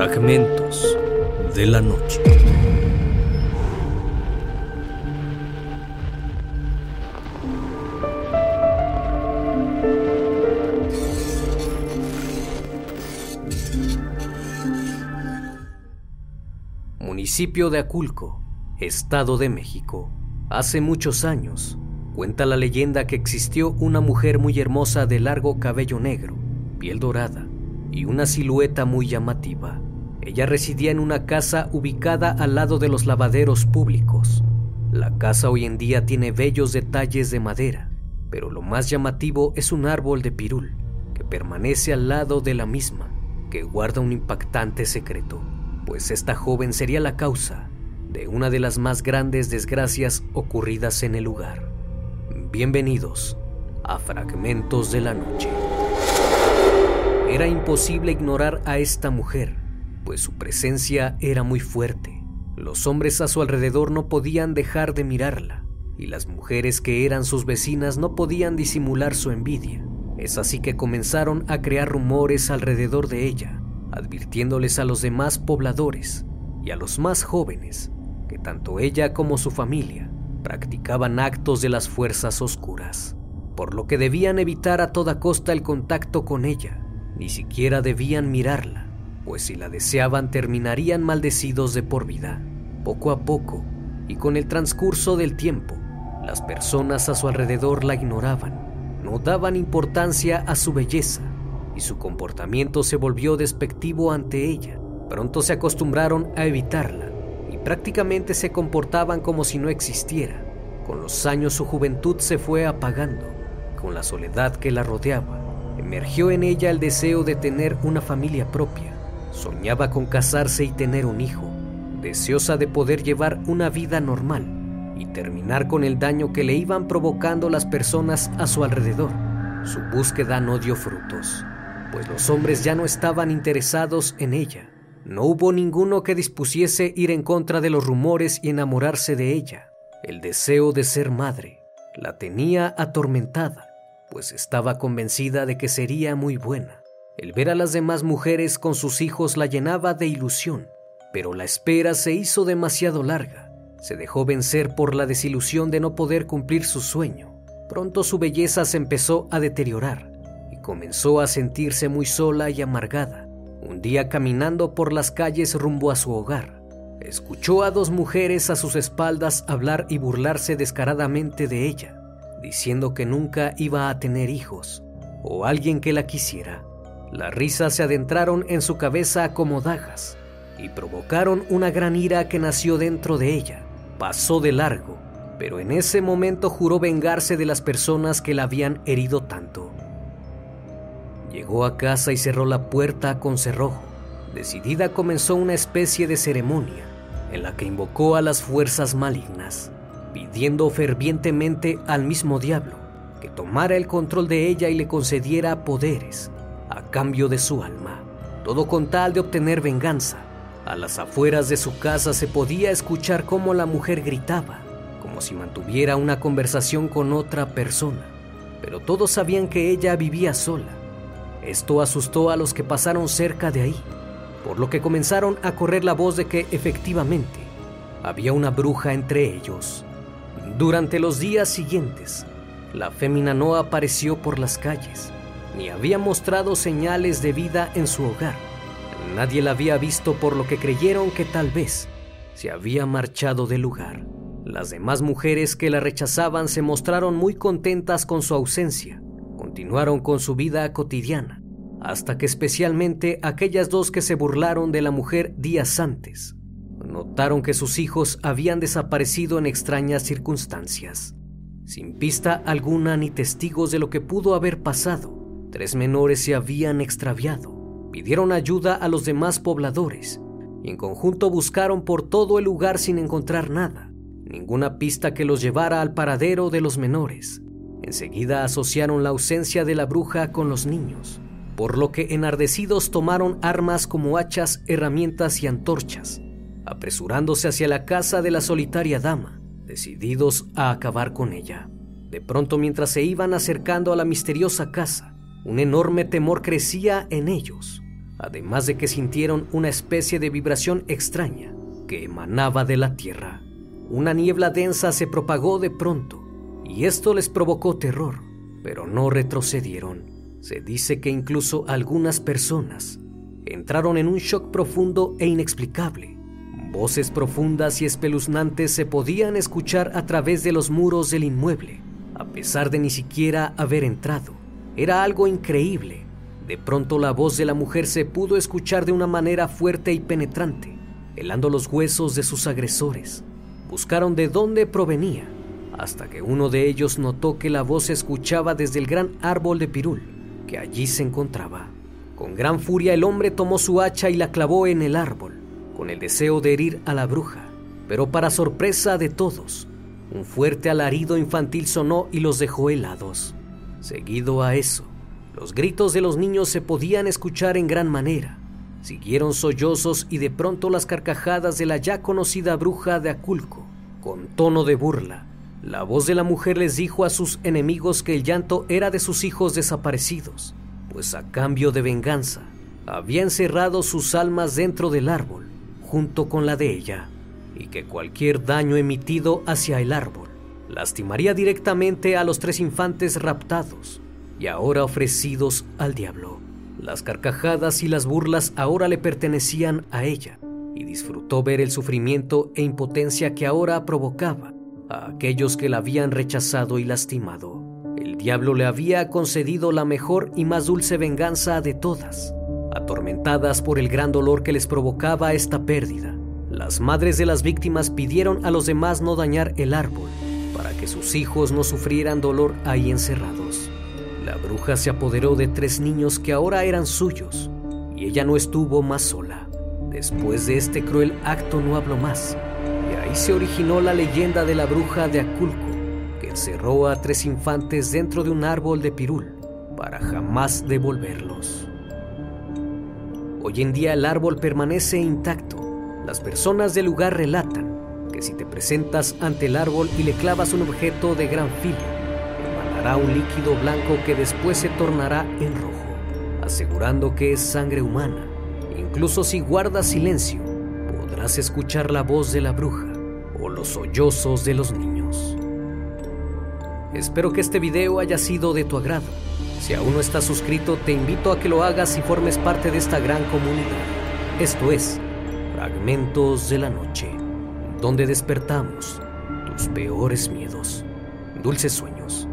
Fragmentos de la noche. Municipio de Aculco, Estado de México. Hace muchos años, cuenta la leyenda que existió una mujer muy hermosa de largo cabello negro, piel dorada y una silueta muy llamativa. Ella residía en una casa ubicada al lado de los lavaderos públicos. La casa hoy en día tiene bellos detalles de madera, pero lo más llamativo es un árbol de pirul que permanece al lado de la misma, que guarda un impactante secreto, pues esta joven sería la causa de una de las más grandes desgracias ocurridas en el lugar. Bienvenidos a Fragmentos de la Noche. Era imposible ignorar a esta mujer, pues su presencia era muy fuerte. Los hombres a su alrededor no podían dejar de mirarla, y las mujeres que eran sus vecinas no podían disimular su envidia. Es así que comenzaron a crear rumores alrededor de ella, advirtiéndoles a los demás pobladores y a los más jóvenes que tanto ella como su familia practicaban actos de las fuerzas oscuras, por lo que debían evitar a toda costa el contacto con ella ni siquiera debían mirarla, pues si la deseaban terminarían maldecidos de por vida. Poco a poco, y con el transcurso del tiempo, las personas a su alrededor la ignoraban, no daban importancia a su belleza, y su comportamiento se volvió despectivo ante ella. Pronto se acostumbraron a evitarla, y prácticamente se comportaban como si no existiera. Con los años su juventud se fue apagando, con la soledad que la rodeaba Emergió en ella el deseo de tener una familia propia. Soñaba con casarse y tener un hijo, deseosa de poder llevar una vida normal y terminar con el daño que le iban provocando las personas a su alrededor. Su búsqueda no dio frutos, pues los hombres ya no estaban interesados en ella. No hubo ninguno que dispusiese ir en contra de los rumores y enamorarse de ella. El deseo de ser madre la tenía atormentada pues estaba convencida de que sería muy buena. El ver a las demás mujeres con sus hijos la llenaba de ilusión, pero la espera se hizo demasiado larga. Se dejó vencer por la desilusión de no poder cumplir su sueño. Pronto su belleza se empezó a deteriorar y comenzó a sentirse muy sola y amargada. Un día caminando por las calles rumbo a su hogar, escuchó a dos mujeres a sus espaldas hablar y burlarse descaradamente de ella diciendo que nunca iba a tener hijos o alguien que la quisiera. Las risas se adentraron en su cabeza como dagas y provocaron una gran ira que nació dentro de ella. Pasó de largo, pero en ese momento juró vengarse de las personas que la habían herido tanto. Llegó a casa y cerró la puerta con cerrojo. Decidida comenzó una especie de ceremonia en la que invocó a las fuerzas malignas pidiendo fervientemente al mismo diablo que tomara el control de ella y le concediera poderes a cambio de su alma, todo con tal de obtener venganza. A las afueras de su casa se podía escuchar cómo la mujer gritaba, como si mantuviera una conversación con otra persona, pero todos sabían que ella vivía sola. Esto asustó a los que pasaron cerca de ahí, por lo que comenzaron a correr la voz de que efectivamente había una bruja entre ellos. Durante los días siguientes, la fémina no apareció por las calles, ni había mostrado señales de vida en su hogar. Nadie la había visto por lo que creyeron que tal vez se había marchado del lugar. Las demás mujeres que la rechazaban se mostraron muy contentas con su ausencia. Continuaron con su vida cotidiana, hasta que especialmente aquellas dos que se burlaron de la mujer días antes notaron que sus hijos habían desaparecido en extrañas circunstancias. Sin pista alguna ni testigos de lo que pudo haber pasado, tres menores se habían extraviado. Pidieron ayuda a los demás pobladores y en conjunto buscaron por todo el lugar sin encontrar nada, ninguna pista que los llevara al paradero de los menores. Enseguida asociaron la ausencia de la bruja con los niños, por lo que enardecidos tomaron armas como hachas, herramientas y antorchas apresurándose hacia la casa de la solitaria dama, decididos a acabar con ella. De pronto, mientras se iban acercando a la misteriosa casa, un enorme temor crecía en ellos. además de que sintieron una especie de vibración extraña que emanaba de la tierra. Una niebla densa se propagó de pronto y esto les provocó terror, pero no retrocedieron. Se dice que incluso algunas personas entraron en un shock profundo e inexplicable. Voces profundas y espeluznantes se podían escuchar a través de los muros del inmueble, a pesar de ni siquiera haber entrado. Era algo increíble. De pronto la voz de la mujer se pudo escuchar de una manera fuerte y penetrante, helando los huesos de sus agresores. Buscaron de dónde provenía, hasta que uno de ellos notó que la voz se escuchaba desde el gran árbol de pirul que allí se encontraba. Con gran furia el hombre tomó su hacha y la clavó en el árbol, con el deseo de herir a la bruja. Pero para sorpresa de todos, un fuerte alarido infantil sonó y los dejó helados. Seguido a eso, los gritos de los niños se podían escuchar en gran manera. Siguieron sollozos y de pronto las carcajadas de la ya conocida bruja de Aculco. Con tono de burla, la voz de la mujer les dijo a sus enemigos que el llanto era de sus hijos desaparecidos pues a cambio de venganza había encerrado sus almas dentro del árbol, junto con la de ella, y que cualquier daño emitido hacia el árbol lastimaría directamente a los tres infantes raptados y ahora ofrecidos al diablo. Las carcajadas y las burlas ahora le pertenecían a ella, y disfrutó ver el sufrimiento e impotencia que ahora provocaba a aquellos que la habían rechazado y lastimado diablo le había concedido la mejor y más dulce venganza de todas. Atormentadas por el gran dolor que les provocaba esta pérdida, las madres de las víctimas pidieron a los demás no dañar el árbol para que sus hijos no sufrieran dolor ahí encerrados. La bruja se apoderó de tres niños que ahora eran suyos y ella no estuvo más sola. Después de este cruel acto no habló más y ahí se originó la leyenda de la bruja de Aculco encerró a tres infantes dentro de un árbol de pirul para jamás devolverlos. Hoy en día el árbol permanece intacto. Las personas del lugar relatan si te presentas ante el árbol y le clavas un objeto de gran filo, emanará un líquido blanco que después se tornará en rojo, asegurando que es sangre humana. Incluso si guardas silencio, podrás escuchar la voz de la bruja o los sollozos de los niños. Espero que este video haya sido de tu agrado. Si aún no estás suscrito, te invito a que lo hagas y formes parte de esta gran comunidad. Esto es Fragmentos de la Noche, donde despertamos tus peores miedos. Dulces sueños.